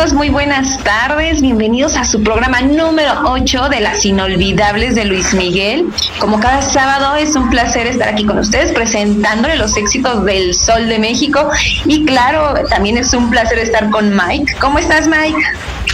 amigos? Muy buenas tardes. Bienvenidos a su programa número 8 de las inolvidables de Luis Miguel. Como cada sábado es un placer estar aquí con ustedes presentándole los éxitos del Sol de México y claro, también es un placer estar con Mike. ¿Cómo estás Mike?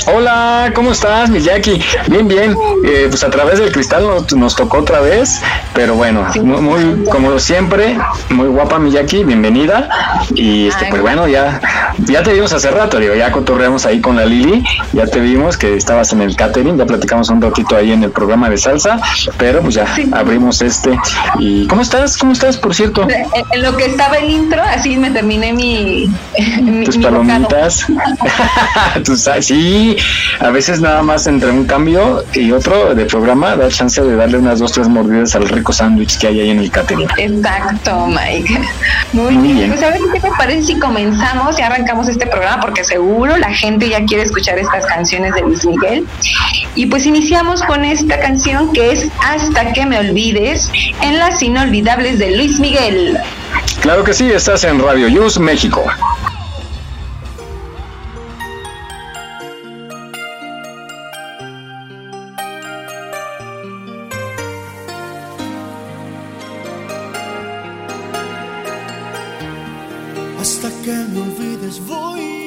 Hola, ¿cómo estás, Miyaki? Bien, bien. Eh, pues a través del cristal nos, tocó otra vez, pero bueno, muy, como siempre, muy guapa Miyaki, bienvenida. Y este, pues bueno, ya, ya te vimos hace rato, digo, ya cotorreamos ahí con la Lili, ya te vimos que estabas en el catering, ya platicamos un ratito ahí en el programa de salsa, pero pues ya abrimos este. ¿Y cómo estás? ¿Cómo estás, por cierto? En lo que estaba el intro, así me terminé mi... Tus palomitas. sí, a veces nada más entre un cambio y otro de programa da chance de darle unas dos, tres mordidas al rico sándwich que hay ahí en el catering. Exacto, Mike. Muy, bien. Pues a ver qué te parece si comenzamos y arrancamos este programa porque seguro la gente ya quiere escuchar estas canciones de Luis Miguel. Y pues iniciamos con esta canción que es Hasta que me olvides en las inolvidables de Luis Miguel. Claro que sí, estás en Radio Yus México. que me olvides voy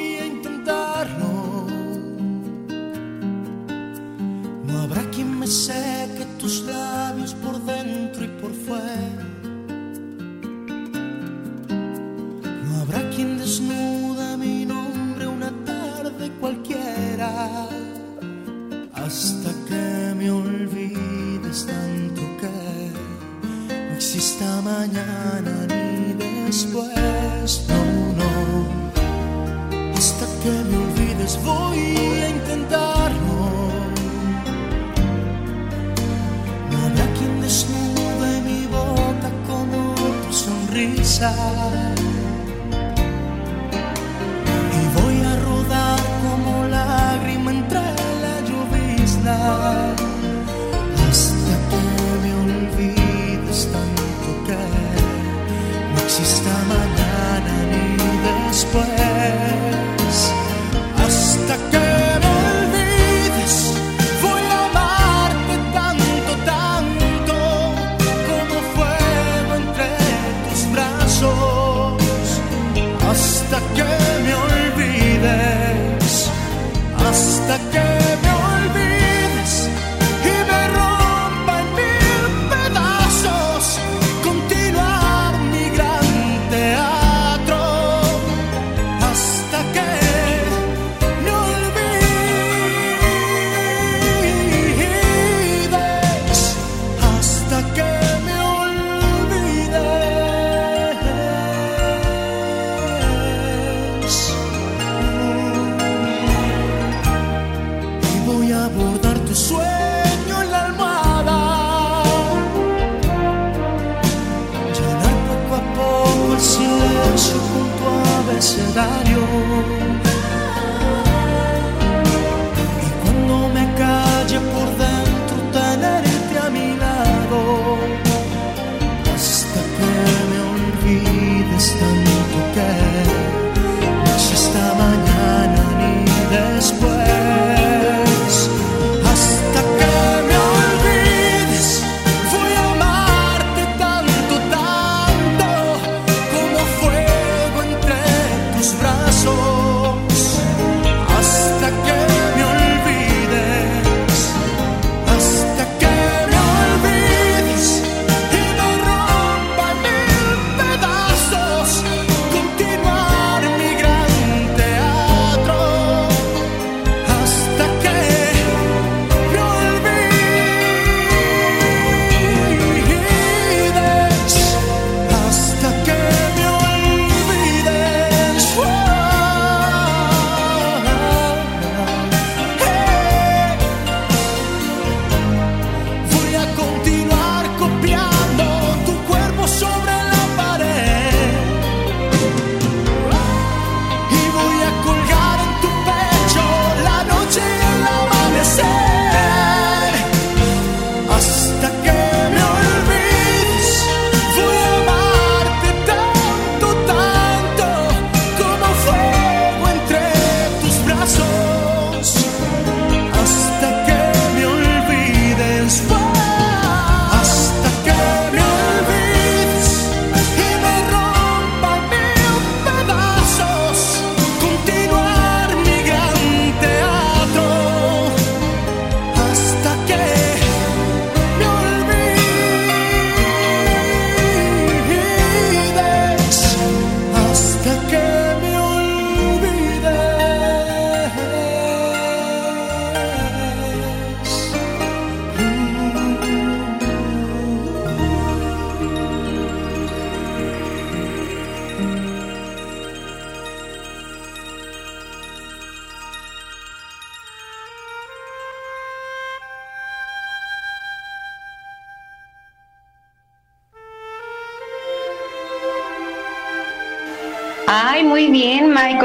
calendario.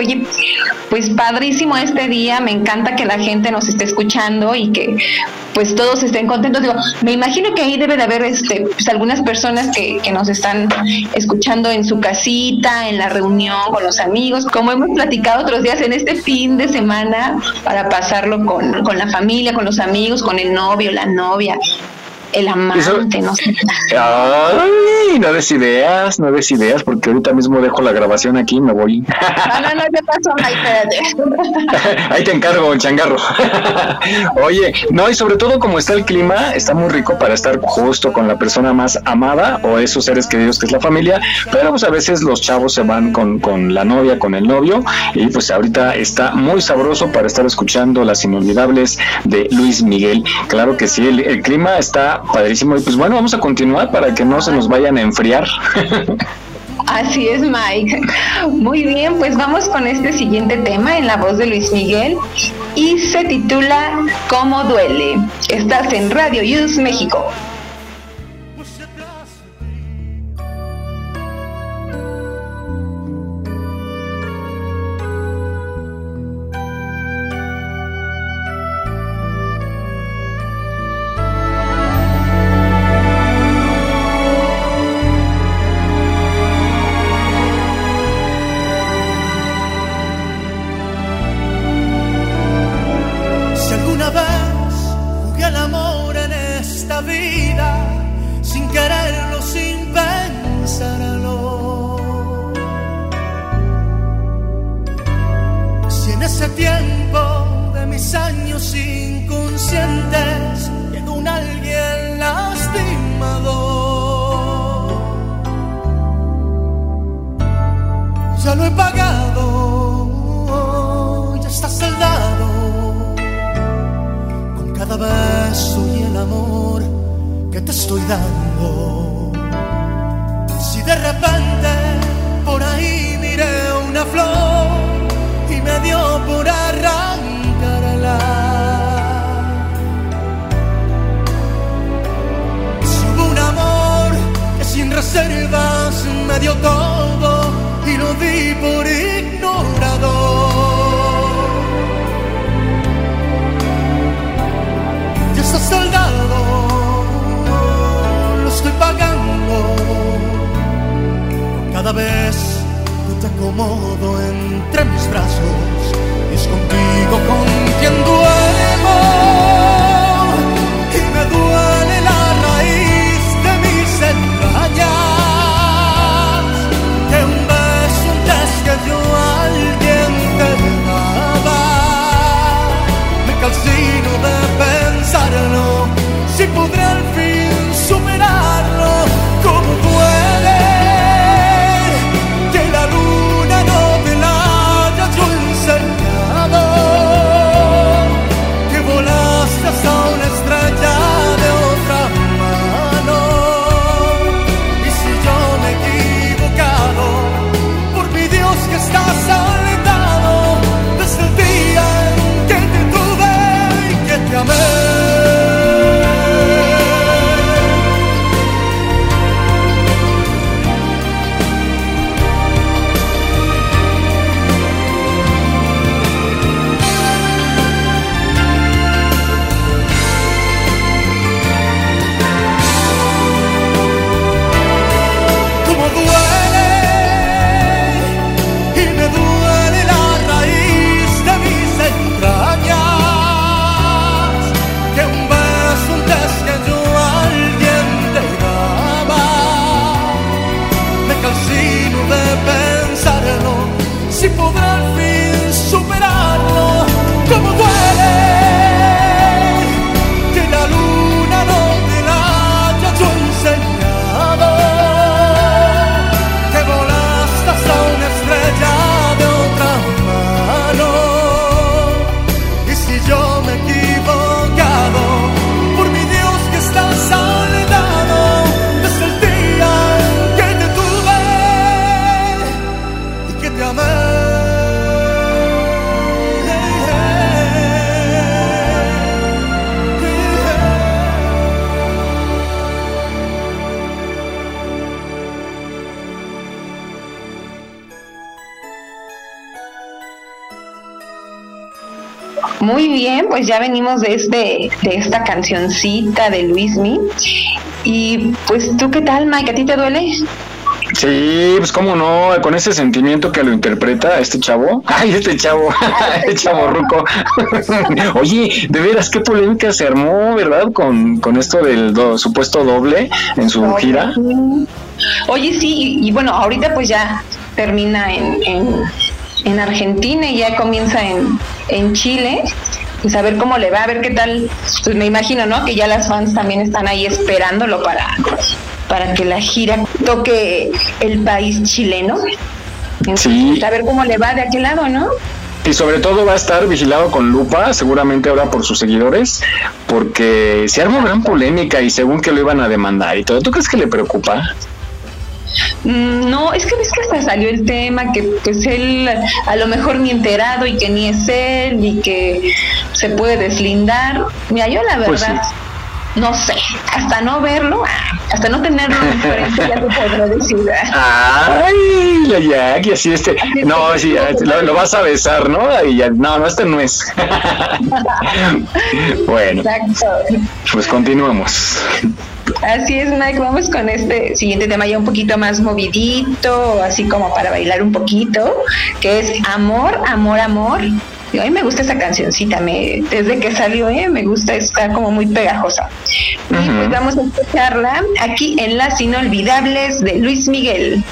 Oye, pues padrísimo este día. Me encanta que la gente nos esté escuchando y que pues todos estén contentos. Digo, me imagino que ahí debe de haber este, pues, algunas personas que, que nos están escuchando en su casita, en la reunión con los amigos, como hemos platicado otros días en este fin de semana para pasarlo con, con la familia, con los amigos, con el novio, la novia el amante, no sé. Ay, no des ideas, no des ideas, porque ahorita mismo dejo la grabación aquí y me voy. No, no, no, ¿qué pasó? Ahí te encargo, el changarro. Oye, no, y sobre todo como está el clima, está muy rico para estar justo con la persona más amada o esos seres queridos que es la familia, pero pues a veces los chavos se van con, con la novia, con el novio, y pues ahorita está muy sabroso para estar escuchando las inolvidables de Luis Miguel. Claro que sí, el clima está padrísimo. Y pues bueno, vamos a continuar para que no se nos vayan a enfriar. Así es, Mike. Muy bien, pues vamos con este siguiente tema en la voz de Luis Miguel y se titula ¿Cómo duele? Estás en Radio Use México. Muy bien, pues ya venimos de este, de esta cancioncita de Luismi. Y pues tú qué tal, Mike, ¿a ti te duele? Sí, pues cómo no, con ese sentimiento que lo interpreta este chavo. Ay, este chavo, este chavo ruco. Oye, de veras, qué polémica se armó, ¿verdad? Con, con esto del supuesto doble en su gira. Oye, sí, y, bueno, ahorita pues ya termina en, en, en Argentina y ya comienza en, en Chile pues a ver cómo le va, a ver qué tal. Pues me imagino, ¿no? Que ya las fans también están ahí esperándolo para, para que la gira toque el país chileno. sí. Pues, a ver cómo le va de aquel lado, ¿no? Y sobre todo va a estar vigilado con lupa, seguramente ahora por sus seguidores, porque se arma gran polémica y según que lo iban a demandar y todo. ¿Tú crees que le preocupa? Mm, no, es que ves que hasta salió el tema que pues él a lo mejor ni enterado y que ni es él y que se puede deslindar. Mira, yo la pues verdad no sé, hasta no verlo, hasta no tenerlo enfrente, ya te podré decir. Ay, la Jackie, así este, no, sí, lo, vas a besar, ¿no? Y ya, no, no, este no es. bueno, pues continuamos. Así es, Mike. Vamos con este siguiente tema ya un poquito más movidito, así como para bailar un poquito, que es Amor, Amor, Amor. A mí me gusta esa cancioncita, me, desde que salió, ¿eh? me gusta, está como muy pegajosa. Y pues vamos a escucharla aquí en Las Inolvidables de Luis Miguel.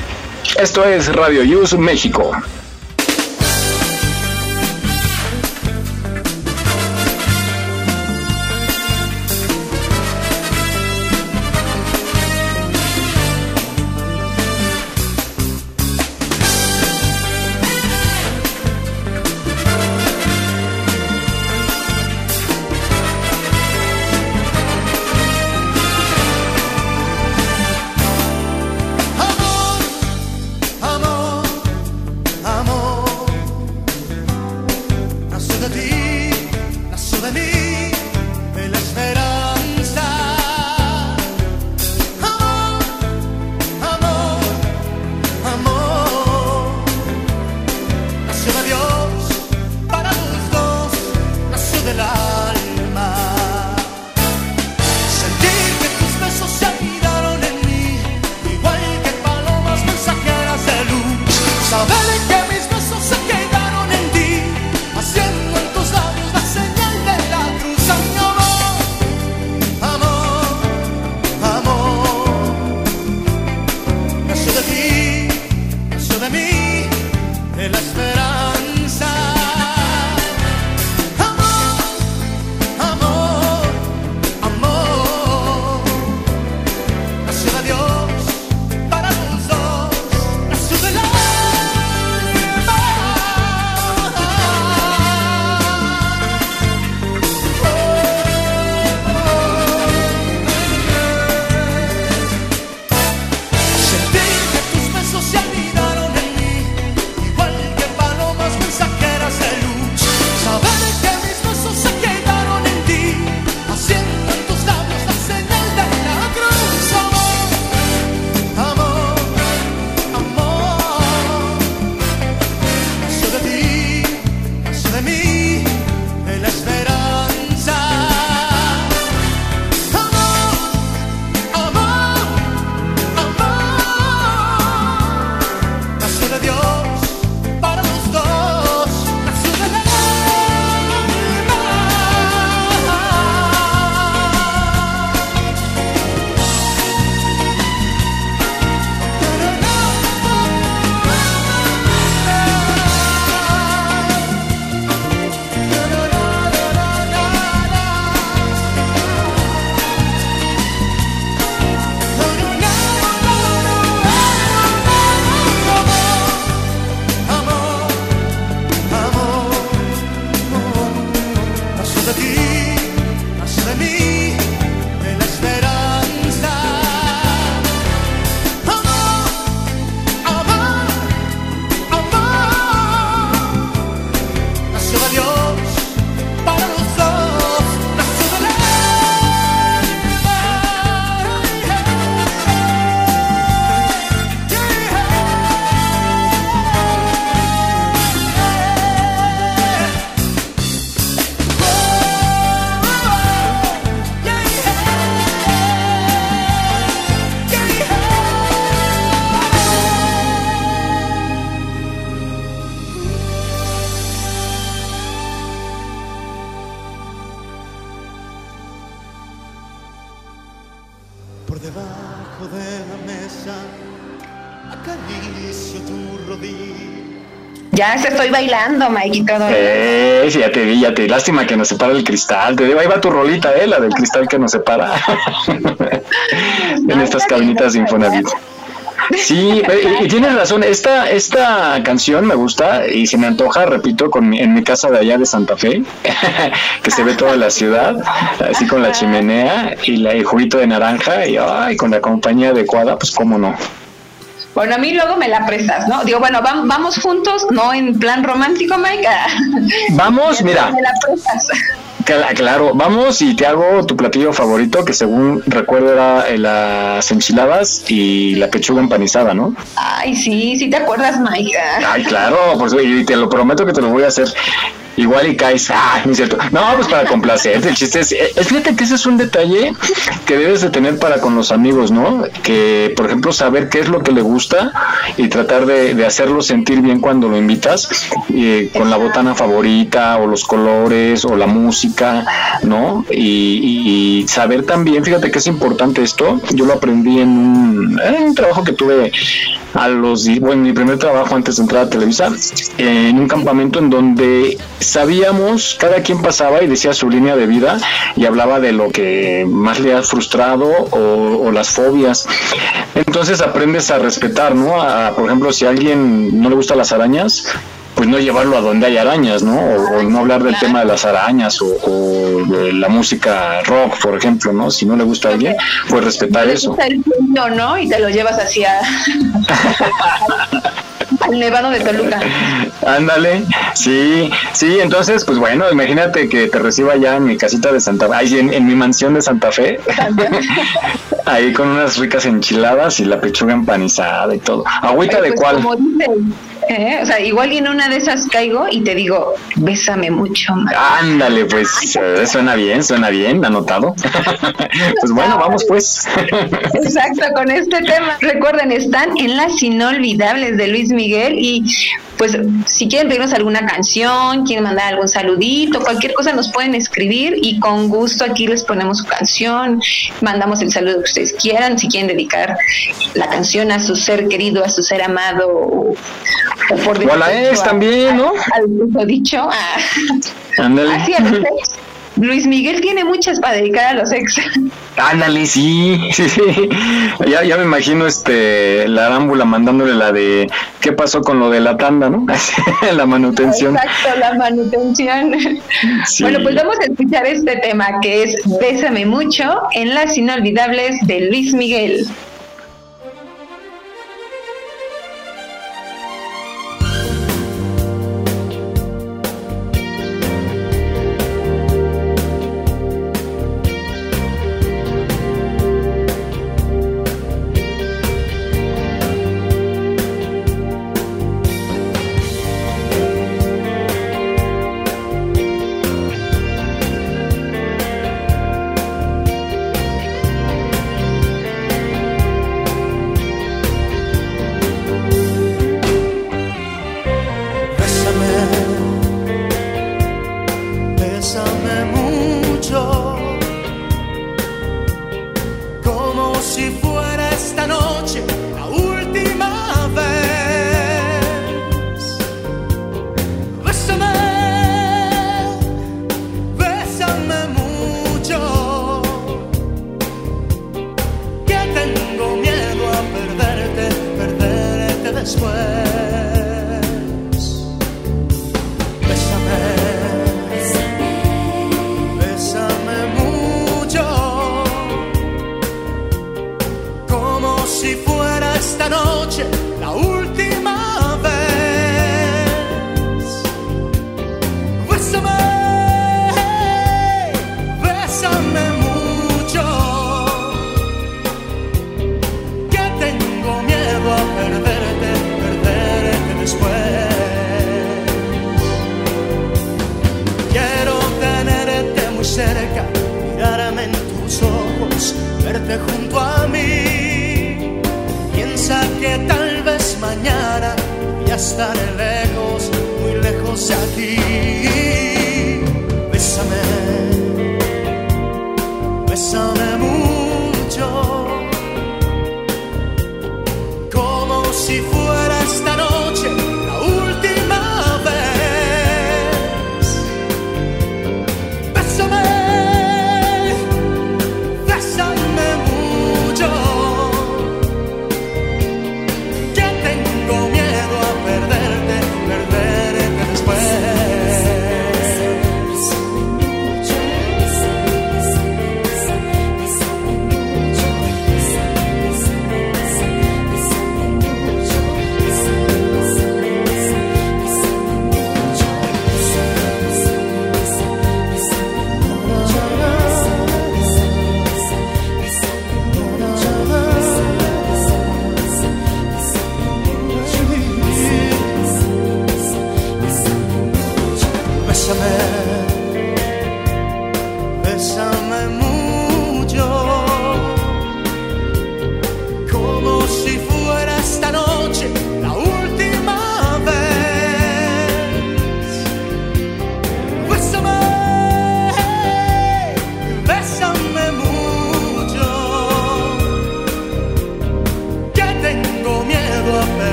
Esto es Radio Use México. debajo de la mesa, acaricio tu rodilla. Ya estoy bailando, Mike, y todo. Ya te vi, ya te vi. Lástima que nos separa el cristal. Te digo, ahí va tu rolita, eh, la del cristal que nos separa. en estas cabinitas de Sí, y, tienes razón, esta, esta canción me gusta y se me antoja, repito, con en mi casa de allá de Santa Fe, que se ve toda la ciudad, así con la chimenea y la, el juguito de naranja y ay, con la compañía adecuada, pues cómo no. Bueno, a mí luego me la prestas, ¿no? Digo, bueno, vamos juntos, no en plan romántico, Mike. Vamos, mira. Me la prestas. Claro, vamos y te hago tu platillo favorito, que según recuerdo era eh, las enchiladas y la pechuga empanizada, ¿no? Ay, sí, sí te acuerdas, Mike. Ay, claro, pues y te lo prometo que te lo voy a hacer igual y caes, ah, no es cierto. No, pues para complacerte, el chiste es, es, fíjate que ese es un detalle que debes de tener para con los amigos, ¿no? Que, por ejemplo, saber qué es lo que le gusta y tratar de, hacerlo sentir bien cuando lo invitas, eh, con la botana favorita o los colores o la música, ¿no? Y, saber también, fíjate que es importante esto, yo lo aprendí en un trabajo que tuve a los, bueno, mi primer trabajo antes de entrar a Televisa, en un campamento en donde sabíamos, cada quien pasaba y decía su línea de vida y hablaba de lo que más le ha frustrado o, las fobias. Entonces aprendes a respetar, ¿no? por ejemplo, si a alguien no le gustan las arañas, pues no llevarlo a donde hay arañas, ¿no? O, no hablar del tema de las arañas o, de la música rock, por ejemplo, ¿no? Si no le gusta a alguien, pues respetar eso. No, ¿no? Y te lo llevas hacia al Nevado de Toluca. Ándale, sí, sí, entonces, pues bueno, imagínate que te reciba ya en mi casita de Santa Fe, ahí en, mi mansión de Santa Fe, ahí con unas ricas enchiladas y la pechuga empanizada y todo. Agüita de pues, cuál. ¿Eh? O sea, igual y en una de esas caigo y te digo, bésame mucho. Ándale, pues eh, suena bien, suena bien, anotado. pues bueno, vamos pues. Exacto, con este tema. Recuerden, están en las inolvidables de Luis Miguel y pues si quieren pedirnos alguna canción, quieren mandar algún saludito, cualquier cosa nos pueden escribir y con gusto aquí les ponemos su canción, mandamos el saludo que ustedes quieran, si quieren dedicar la canción a su ser querido, a su ser amado o, por o a la ex también, ¿no? Al dicho. Ah. Ándale. Luis Miguel tiene muchas para dedicar a los ex. Ándale, sí, sí, sí. Ya, ya me imagino este la arámbula mandándole la de qué pasó con lo de la tanda, ¿no? la manutención. Exacto, la manutención. Bueno, pues vamos a escuchar este tema que es Bésame mucho en las inolvidables de Luis Miguel. se for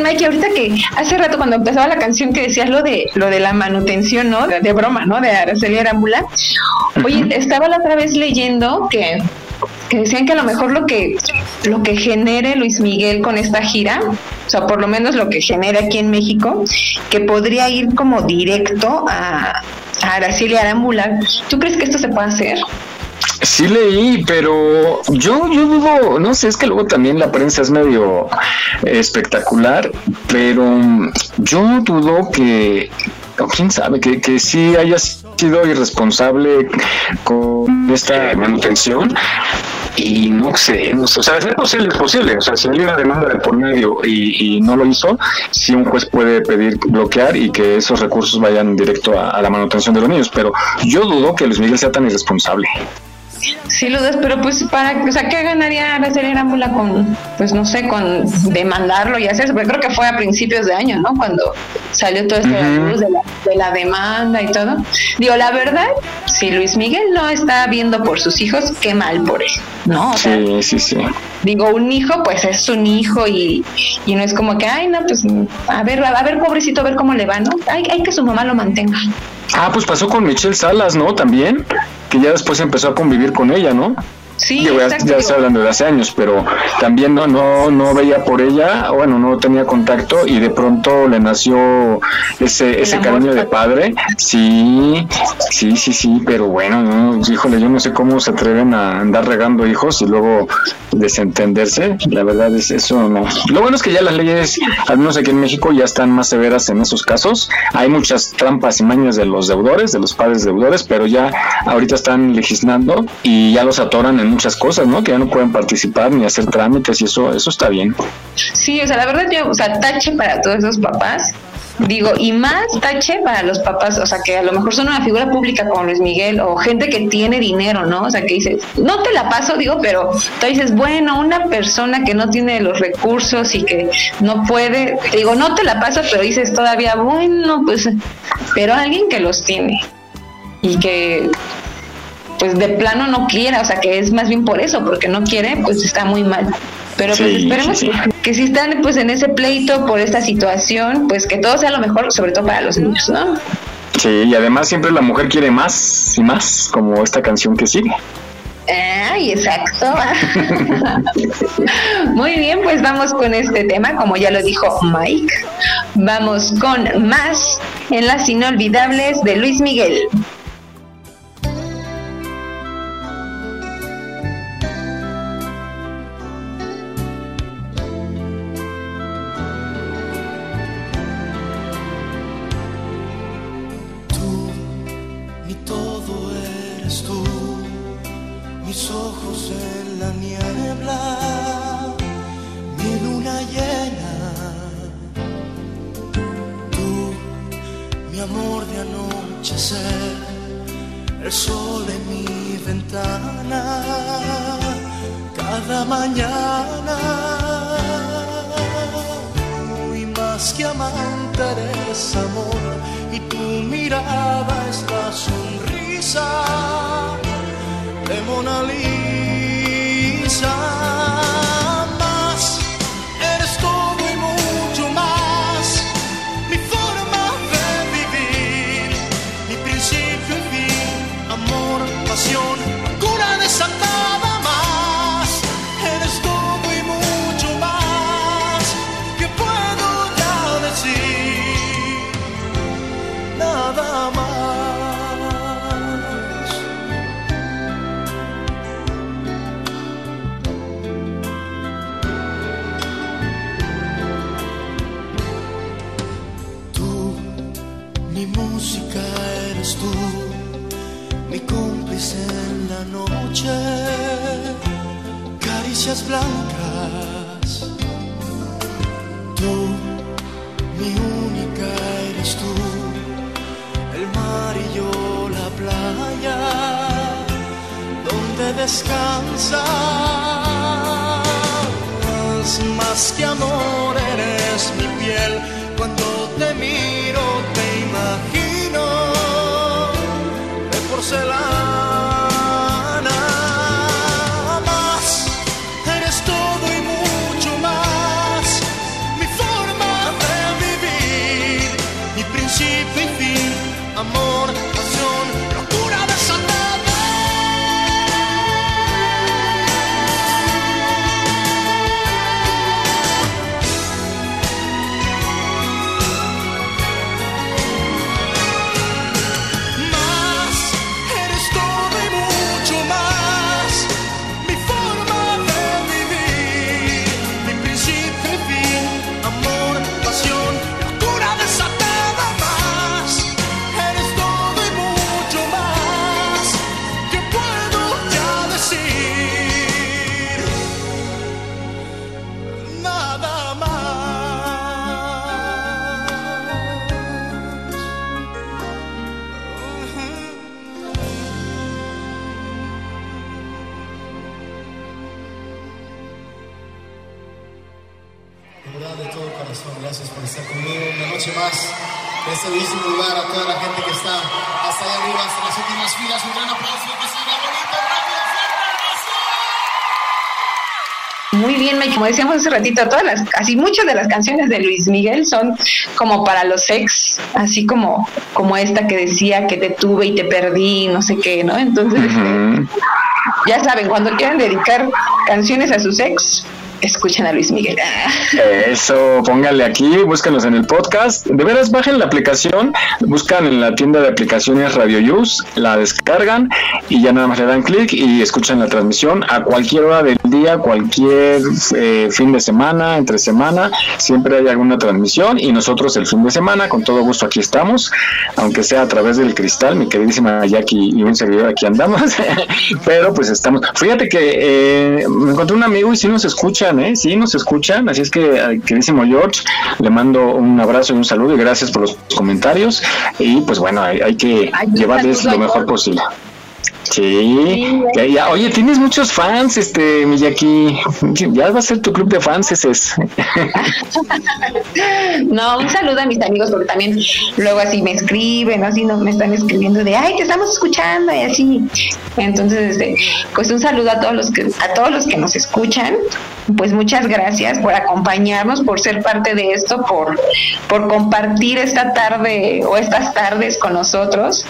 Bien, Mike. Ahorita que hace rato cuando empezaba la canción que decías lo de lo de la manutención, ¿no? De, de broma, ¿no? De Araceli Arámbula. Oye, estaba la otra vez leyendo que, que decían que a lo mejor lo que lo que genere Luis Miguel con esta gira, o sea, por lo menos lo que genera aquí en México, que podría ir como directo a, a Araceli Arámbula. ¿Tú crees que esto se puede hacer? Sí leí, pero yo, yo dudo, no sé, es que luego también la prensa es medio espectacular, pero yo dudo que, quién sabe, que, que sí haya sido irresponsable con esta manutención. Y no sé, no sé, o sea, es posible, es posible. O sea, si hay una demanda de por medio y, no lo hizo, sí un juez puede pedir bloquear y que esos recursos vayan directo a la manutención de los niños. Pero yo dudo que Luis Miguel sea tan irresponsable. Sí, lo das, pero pues para, o sea, ¿qué ganaría Araceli Arámbula con, pues no sé, con demandarlo y hacerse? Porque creo que fue a principios de año, ¿no? Cuando salió todo esto de, la luz de, la, de la demanda y todo. Digo, la verdad, si Luis Miguel no está viendo por sus hijos, qué mal por él, ¿no? O sea, Sí, sí, sí. digo, un hijo, pues es un hijo y, y no es como que, ay, no, pues a ver, a ver, pobrecito, a ver cómo le va, ¿no? Hay, hay que su mamá lo mantenga. Ah, pues pasó con Michelle Salas, ¿no? También, que ya después empezó a convivir con ella, ¿no? Sí, ya, ya estoy hablando de hace años, pero también no, no, no veía por ella, bueno, no tenía contacto y de pronto le nació ese, ese cariño de padre. Sí, sí, sí, sí, pero bueno, no, híjole, yo no sé cómo se atreven a andar regando hijos y luego desentenderse. La verdad es eso, no. Lo bueno es que ya las leyes, al menos aquí en México, ya están más severas en esos casos. Hay muchas trampas y mañas de los deudores, de los padres deudores, pero ya ahorita están legislando y ya los atoran en muchas cosas, ¿no? Que ya no pueden participar ni hacer trámites y eso, eso está bien. Sí, o sea, la verdad yo, o sea, tache para todos esos papás. Digo, y más tache para los papás, o sea, que a lo mejor son una figura pública como Luis Miguel o gente que tiene dinero, ¿no? O sea, que dices, no te la paso, digo, pero tú dices, bueno, una persona que no tiene los recursos y que no puede, digo, no te la paso, pero dices todavía, bueno, pues, pero alguien que los tiene y que pues de plano no quiera, o sea que es más bien por eso, porque no quiere, pues está muy mal. Pero pues esperemos sí, sí. Que, que si están pues en ese pleito por esta situación, pues que todo sea lo mejor, sobre todo para los niños, ¿no? Sí, y además siempre la mujer quiere más y más, como esta canción que sigue. Ay, exacto. Muy bien, pues vamos con este tema, como ya lo dijo Mike. Vamos con más en las inolvidables de Luis Miguel. Decíamos hace ratito, todas las, casi muchas de las canciones de Luis Miguel son como para los ex, así como, como esta que decía que te tuve y te perdí, no sé qué, ¿no? Entonces, ya saben, cuando quieran dedicar canciones a sus ex, escuchen a Luis Miguel. Eso, pónganle aquí, búscanos en el podcast. De veras, bajen la aplicación, buscan en la tienda de aplicaciones Radio Use, la descargan y ya nada más le dan clic y escuchan la transmisión a cualquier hora del día, cualquier eh, fin de semana, entre semana, siempre hay alguna transmisión y nosotros el fin de semana, con todo gusto aquí estamos, aunque sea a través del cristal, mi queridísima Jackie y un servidor aquí andamos, pero pues estamos. Fíjate que eh, me encontré un amigo y sí nos escuchan, ¿eh? Sí nos escuchan, así es que, queridísimo George, le mando un abrazo y un saludo y gracias por los comentarios y pues bueno, hay, hay que llevarles lo mejor posible. Sí, ya, ya. oye, tienes muchos fans, este, Miyaki. Ya va a ser tu club de fans, ese es. No, un saludo a mis amigos porque también luego así me escriben, así no me están escribiendo de ay te estamos escuchando y así. Entonces, este, pues un saludo a todos los que a todos los que nos escuchan. Pues muchas gracias por acompañarnos, por ser parte de esto, por por compartir esta tarde o estas tardes con nosotros.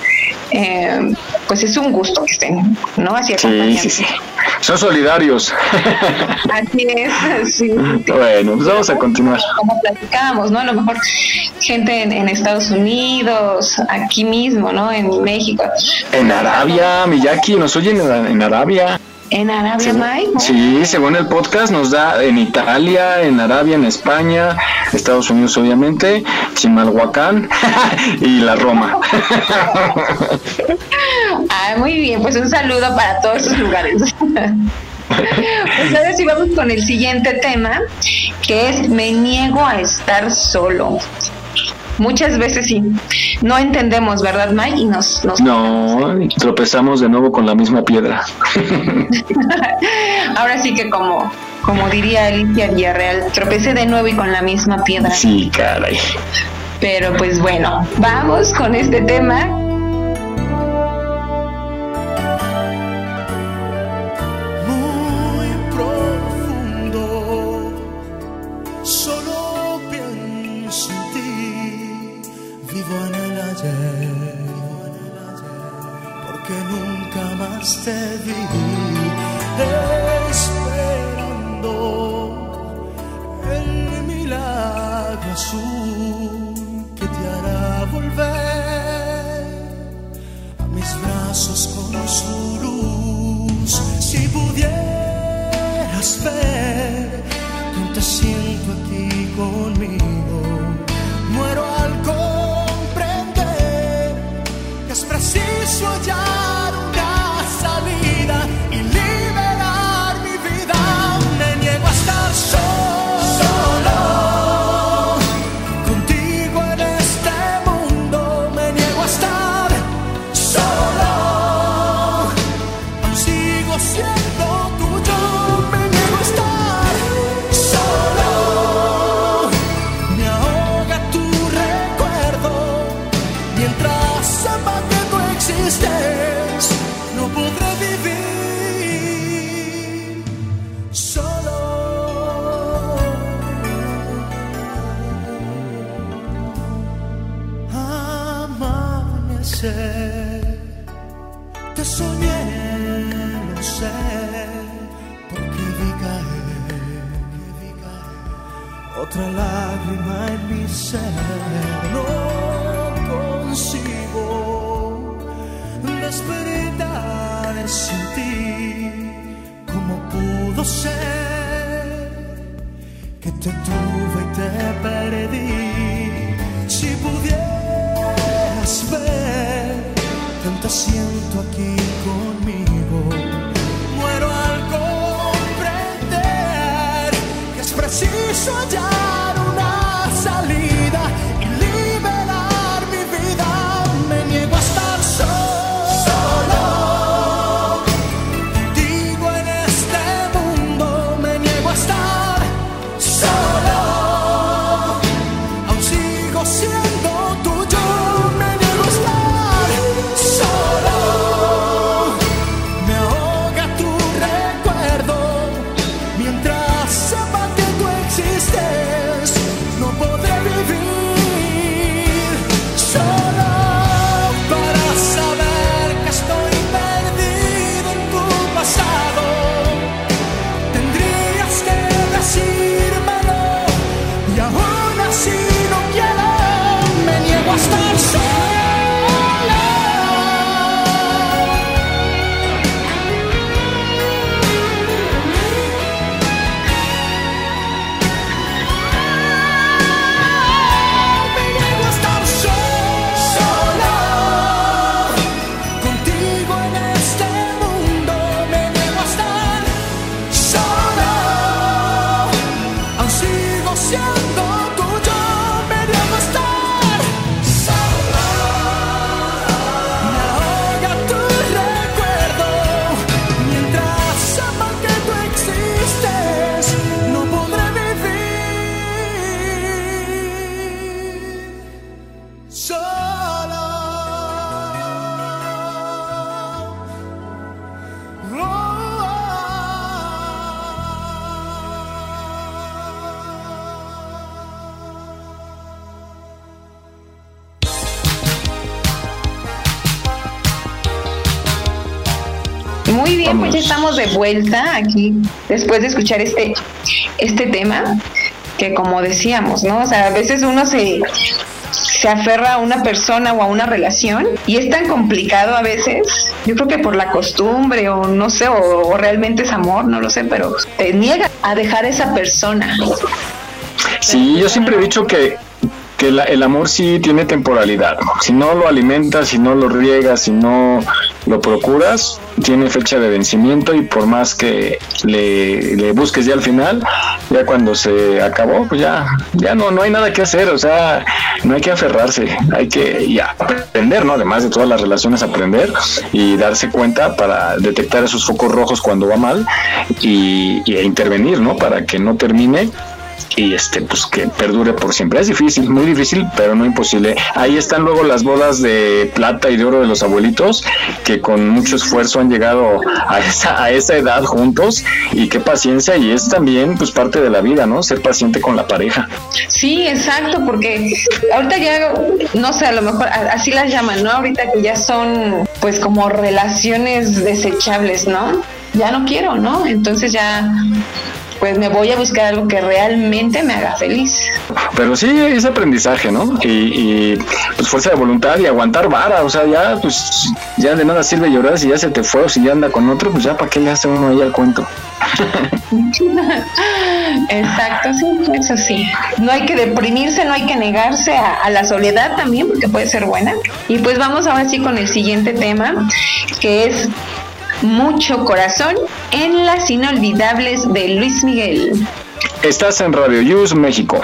Eh, pues es un gusto ¿no? Así Sí, sí, sí. Son solidarios. Así es, sí. bueno, pues vamos a continuar. como platicábamos, ¿no? A lo mejor gente en, en Estados Unidos, aquí mismo, ¿no? En México, En Arabia, Miyaki, nos oyen en, en Arabia. En Arabia, Mike. ¿no? Sí, según el podcast nos da en Italia, en Arabia, en España, Estados Unidos obviamente, Chimalhuacán y la Roma. Ah, muy bien, pues un saludo para todos esos lugares. Pues ahora sí vamos con el siguiente tema, que es me niego a estar solo. Muchas veces sí, no entendemos, ¿verdad, Mike? Y nos, nos no, tropezamos de nuevo con la misma piedra. Ahora sí que como, como diría Alicia Villarreal, tropecé de nuevo y con la misma piedra. Sí, caray. Pero pues bueno, vamos con este tema Lo sé que te tuve y te perdí. Si pudieras ver, tanto siento aquí conmigo. Muero al comprender que es preciso hallar. Estamos de vuelta aquí después de escuchar este, este tema, que como decíamos, ¿no? O sea, a veces uno se, se aferra a una persona o a una relación y es tan complicado a veces, yo creo que por la costumbre o no sé, o, realmente es amor, no lo sé, pero te niega a dejar a esa persona. Sí, yo siempre he dicho que, que el amor sí tiene temporalidad. Si no lo alimentas, si no lo riegas, si no lo procuras, tiene fecha de vencimiento y por más que le, busques ya al final, ya cuando se acabó, pues ya, ya no, no hay nada que hacer, o sea, no hay que aferrarse, hay que ya aprender, ¿no? Además de todas las relaciones, aprender y darse cuenta para detectar esos focos rojos cuando va mal y, y e intervenir, ¿no? Para que no termine y este pues que perdure por siempre. Es difícil, muy difícil, pero no imposible. Ahí están luego las bodas de plata y de oro de los abuelitos que con mucho esfuerzo han llegado a esa a esa edad juntos y qué paciencia y es también pues parte de la vida, ¿no? Ser paciente con la pareja. Sí, exacto, porque ahorita ya no sé, a lo mejor así las llaman, ¿no? Ahorita que ya son pues como relaciones desechables, ¿no? Ya no quiero, ¿no? Entonces ya pues me voy a buscar algo que realmente me haga feliz. Pero sí, es aprendizaje, ¿no? Y, pues fuerza de voluntad y aguantar vara, o sea, ya pues ya de nada sirve llorar si ya se te fue o si ya anda con otro, pues ya para qué le hace uno ahí al cuento. Exacto, sí, eso sí. No hay que deprimirse, no hay que negarse a, a, la soledad también, porque puede ser buena. Y pues vamos ahora sí con el siguiente tema, que es mucho corazón en las inolvidables de Luis Miguel. Estás en Radio News México.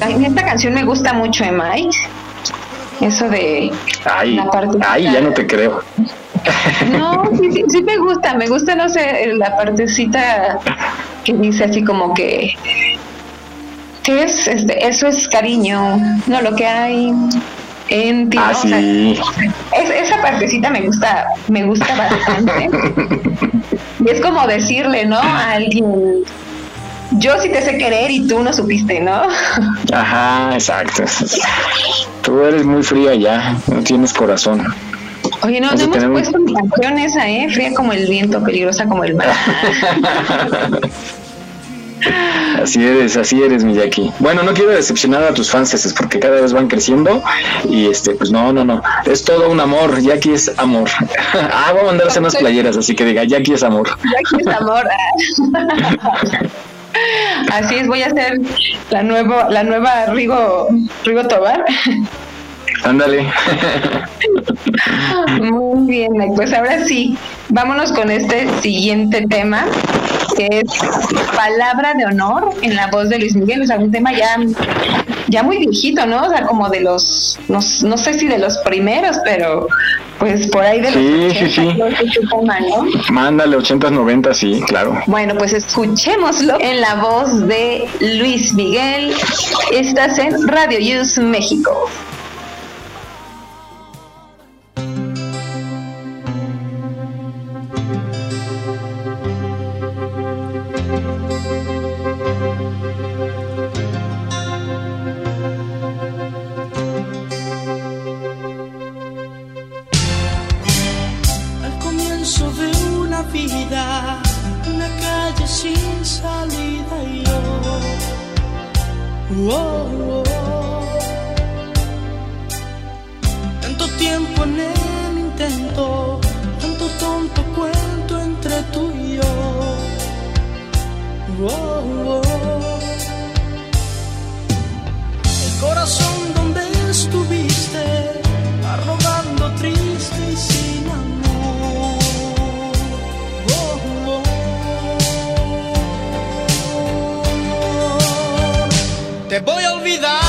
Esta canción me gusta mucho, Emma. Eso de ay, la Ay, ya no te creo. No, sí, sí, sí, me gusta, me gusta, no sé, la partecita que dice así como que ¿qué es? Este, eso es cariño, no lo que hay en ti. Ah, sí. esa partecita me gusta, me gusta bastante. y es como decirle, ¿no? A alguien, yo sí te sé querer y tú no supiste, ¿no? Ajá, exacto. Tú eres muy fría ya, no tienes corazón. Oye, no, no hemos puesto mi canción esa, ¿eh? Fría como el viento, peligrosa como el mar. Así eres, así eres, Miyaki. Bueno, no quiero decepcionar a tus fans porque cada vez van creciendo y este, pues no, no, no. Es todo un amor. Jackie es amor. ah, voy a mandarse unas playeras, así que diga, Jackie es amor. Jackie es amor. Así es, voy a hacer la nueva, la nueva Rigo, Rigo Tobar. Ándale. Muy bien, pues ahora sí, vámonos con este siguiente tema, que es Palabra de Honor en la voz de Luis Miguel. O sea, un tema ya, ya muy viejito, ¿no? O sea, como de los, no, sé si de los primeros, pero pues por ahí de los sí, sí, sí. Mándale 80, 90, sí, claro. Bueno, pues escuchémoslo en la voz de Luis Miguel. Estás en Radio Use México. sobre una vida, una calle sin salida y yo. Oh, oh. Tanto tiempo en el intento, tanto tonto cuento entre tú y yo. Oh oh. El corazón donde estuviste te voy a olvidar.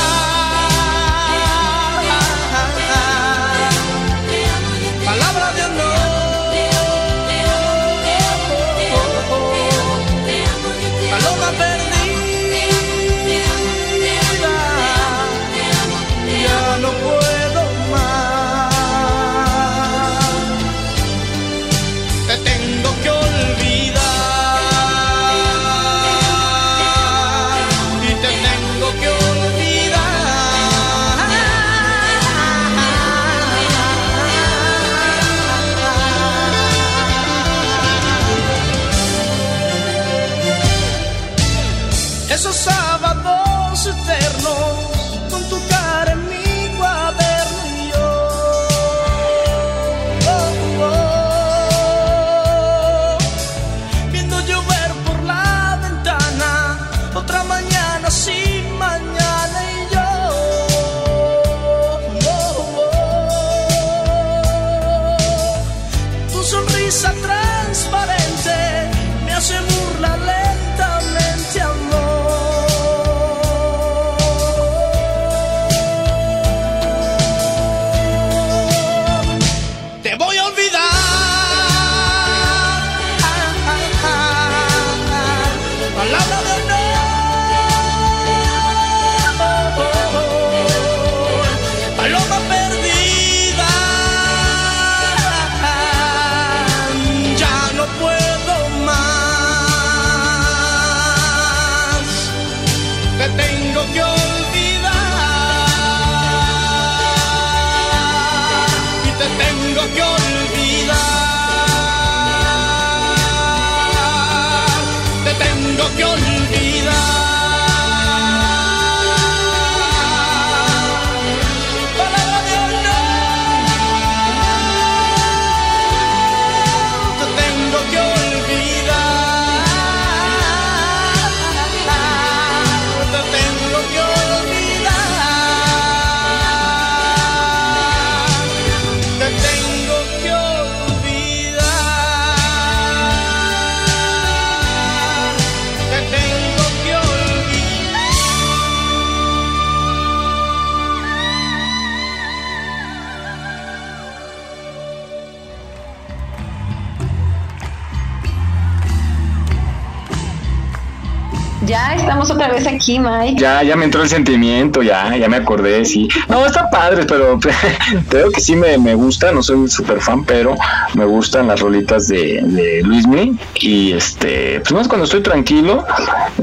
Vez aquí, Mike. Ya, ya me entró el sentimiento, ya, ya me acordé, sí. No, está padre, pero creo que sí me, me gusta, no soy un super fan, pero me gustan las rolitas de, de Luismi. Y este, pues más cuando estoy tranquilo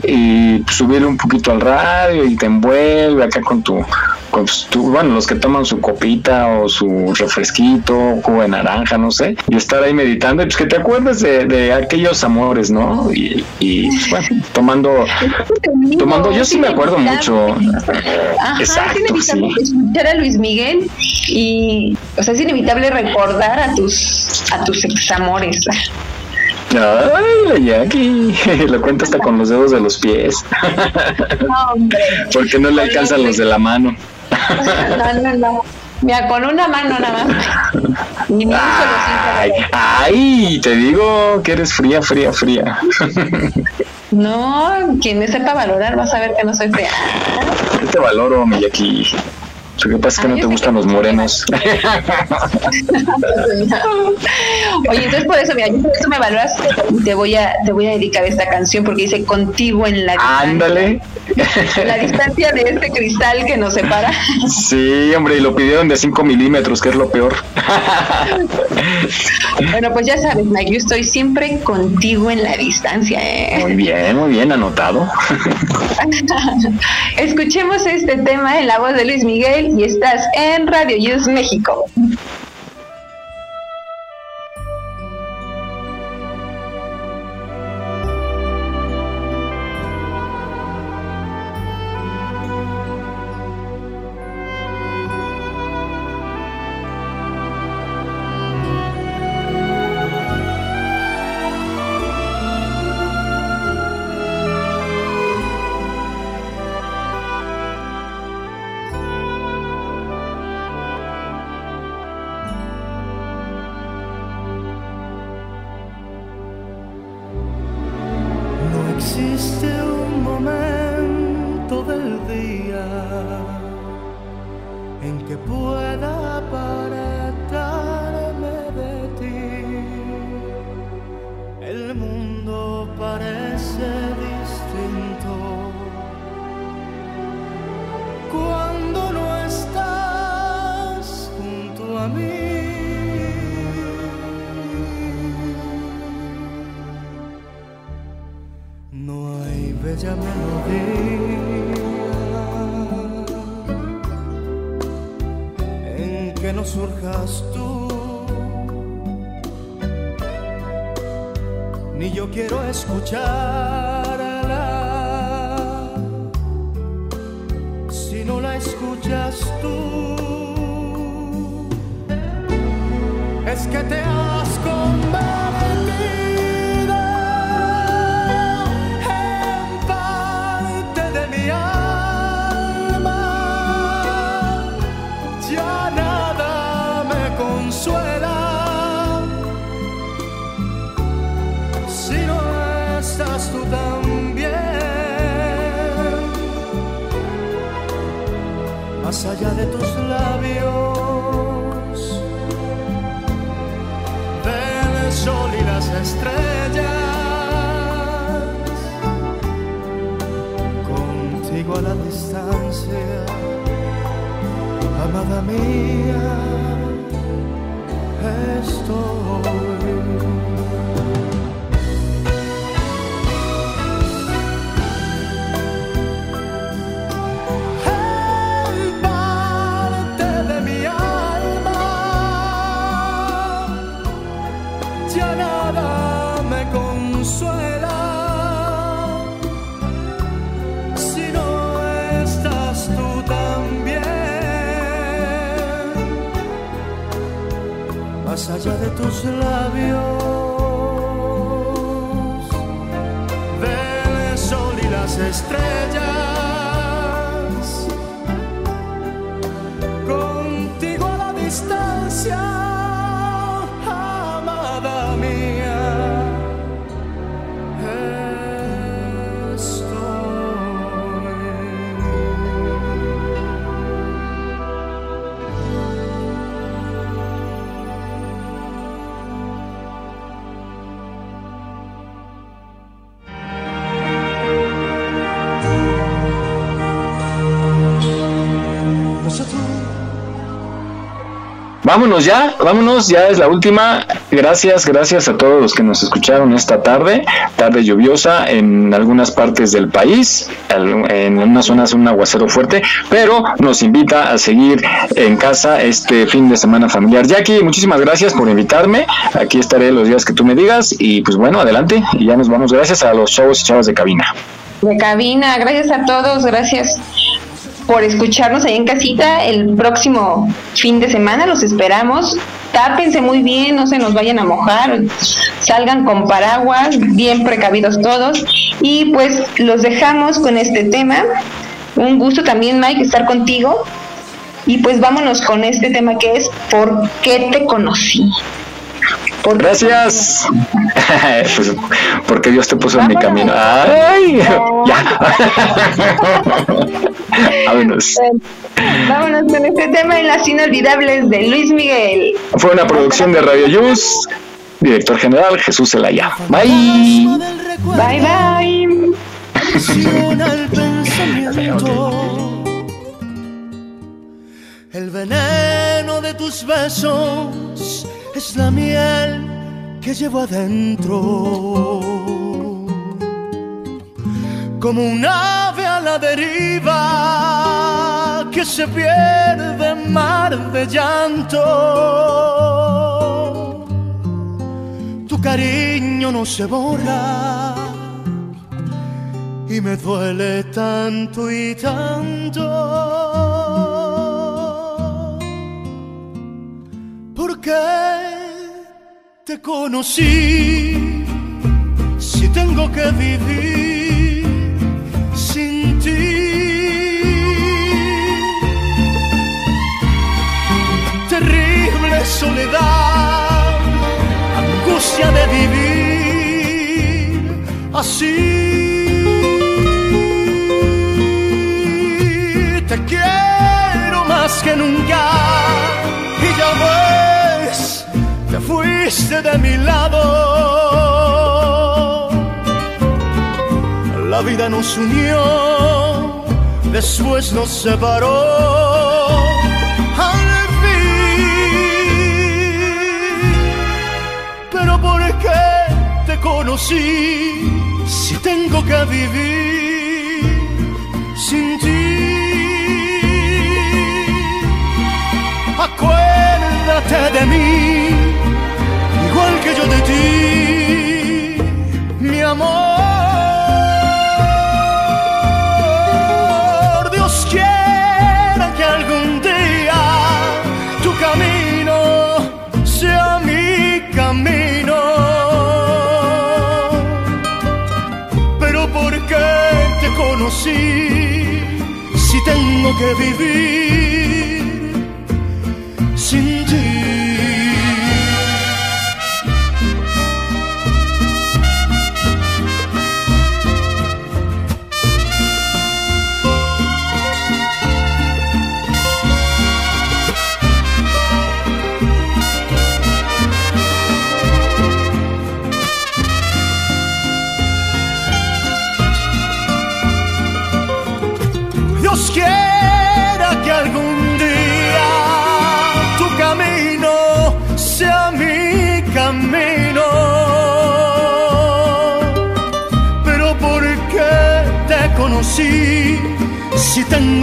y subir un poquito al radio y te envuelve acá con tu bueno, los que toman su copita o su refresquito, jugo de naranja, no sé, y estar ahí meditando, y pues que te acuerdes de, aquellos amores, ¿no? Y, pues, bueno, tomando, tomando, yo sí me acuerdo mucho. Exacto, es inevitable escuchar a Luis Miguel y, o sea, es inevitable recordar a tus, a tus examores. Ay, la Jackie, lo cuenta hasta con los dedos de los pies. No, hombre. Porque no le alcanzan los de la mano. No, no, no. Mira, con una mano nada más. Ni ay, ay, te digo que eres fría, fría, fría. No, quien me sepa valorar vas a ver que no soy fría. Yo te valoro, Miyaki. Lo que pasa es que no te gustan los morenos. Oye, entonces por eso, mira, por eso me valoras y te voy a, te voy a dedicar esta canción porque dice contigo en la distancia. Ándale. La distancia de este cristal que nos separa. Sí, hombre, y lo pidieron de 5 milímetros, que es lo peor. Bueno, pues ya sabes, Mike, yo estoy siempre contigo en la distancia. ¿eh? Muy bien, muy bien, anotado. Escuchemos este tema en la voz de Luis Miguel y estás en Radio News México. en que pueda apartarme de ti. El mundo parece distinto cuando no estás junto a mí. No hay bella melodía. surjas tú. Ni yo quiero escucharla, si no la escuchas tú. Es que te has convertido. de tus labios. Ven el sol y las estrellas, contigo a la distancia, amada mía, estoy. nada me consuela. Si no estás tú también, más allá de tus labios, del sol y las estrellas. Vámonos ya, vámonos, ya es la última. Gracias, gracias a todos los que nos escucharon esta tarde, tarde lluviosa en algunas partes del país, en unas zonas un aguacero fuerte, pero nos invita a seguir en casa este fin de semana familiar. Jackie, muchísimas gracias por invitarme. Aquí estaré los días que tú me digas y pues bueno, adelante y ya nos vamos. Gracias a los chavos y chavas de cabina. De cabina, gracias a todos, gracias por escucharnos ahí en casita. El próximo fin de semana los esperamos. Tápense muy bien, no se nos vayan a mojar, salgan con paraguas, bien precavidos todos. Y pues los dejamos con este tema. Un gusto también, Mike, estar contigo. Y pues vámonos con este tema que es ¿Por qué te conocí? Gracias. pues, porque Dios te puso en mi camino. ¡Ay! ya. Vámonos. Vámonos con este tema en las inolvidables de Luis Miguel. Fue una producción de Radio Yus. Director general Jesús Zelaya. Bye. Bye, bye. El veneno de tus besos es la miel que llevo adentro. Como un ave la deriva que se pierde en mar de llanto. Tu cariño no se borra y me duele tanto y tanto. qué te conocí si tengo que vivir soledad, angustia de vivir así. Te quiero más que nunca y ya voy fuiste de mi lado. La vida nos unió, después nos separó. Conocí si tengo que vivir sin ti? Acuérdate de mí igual que yo de ti, tengo que vivir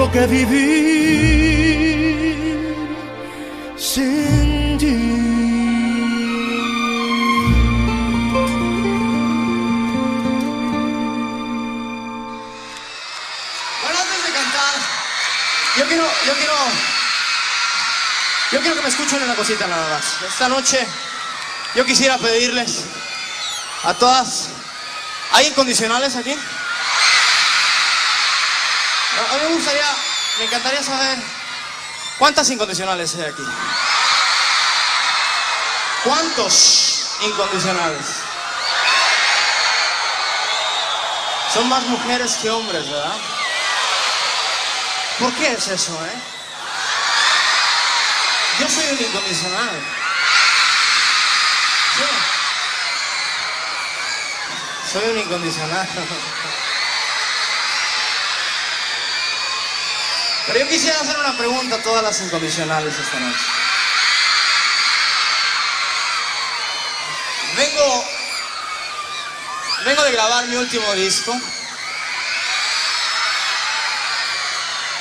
tengo que vivir sin ti? Yo quiero, yo quiero, yo quiero que me escuchen una cosita nada más. Esta noche yo quisiera pedirles a todas, ¿hay incondicionales aquí? A mí me gustaría, me encantaría saber cuántas incondicionales hay aquí. ¿Cuántos incondicionales? Son más mujeres que hombres, ¿verdad? ¿Por qué es eso, eh? Yo soy un incondicional. Soy un incondicional. Pero yo quisiera hacer una pregunta a todas las incondicionales esta noche. Vengo, vengo de grabar mi último disco.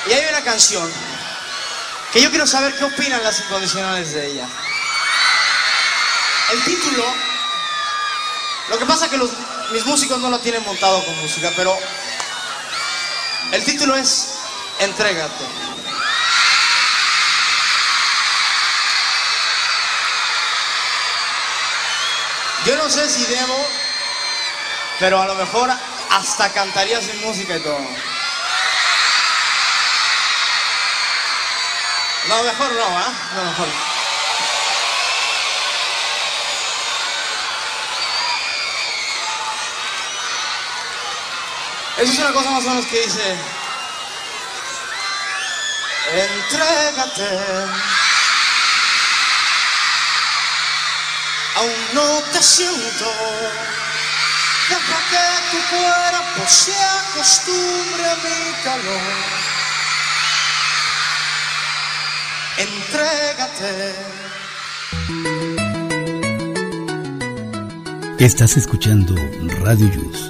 Y hay una canción que yo quiero saber qué opinan las incondicionales de ella. El título, lo que pasa es que mis músicos no lo tienen montado con música, pero el título es Entrégate. Yo no sé si debo, pero a lo mejor hasta cantaría sin música y todo. No, mejor no, ¿ah? ¿eh? No, mejor. Eso es una cosa más o menos que dice. Entrégate. Aún no te siento. Deja que tu cuerpo se acostumbre a mi calor. Entrégate. Estás escuchando Radio Yus,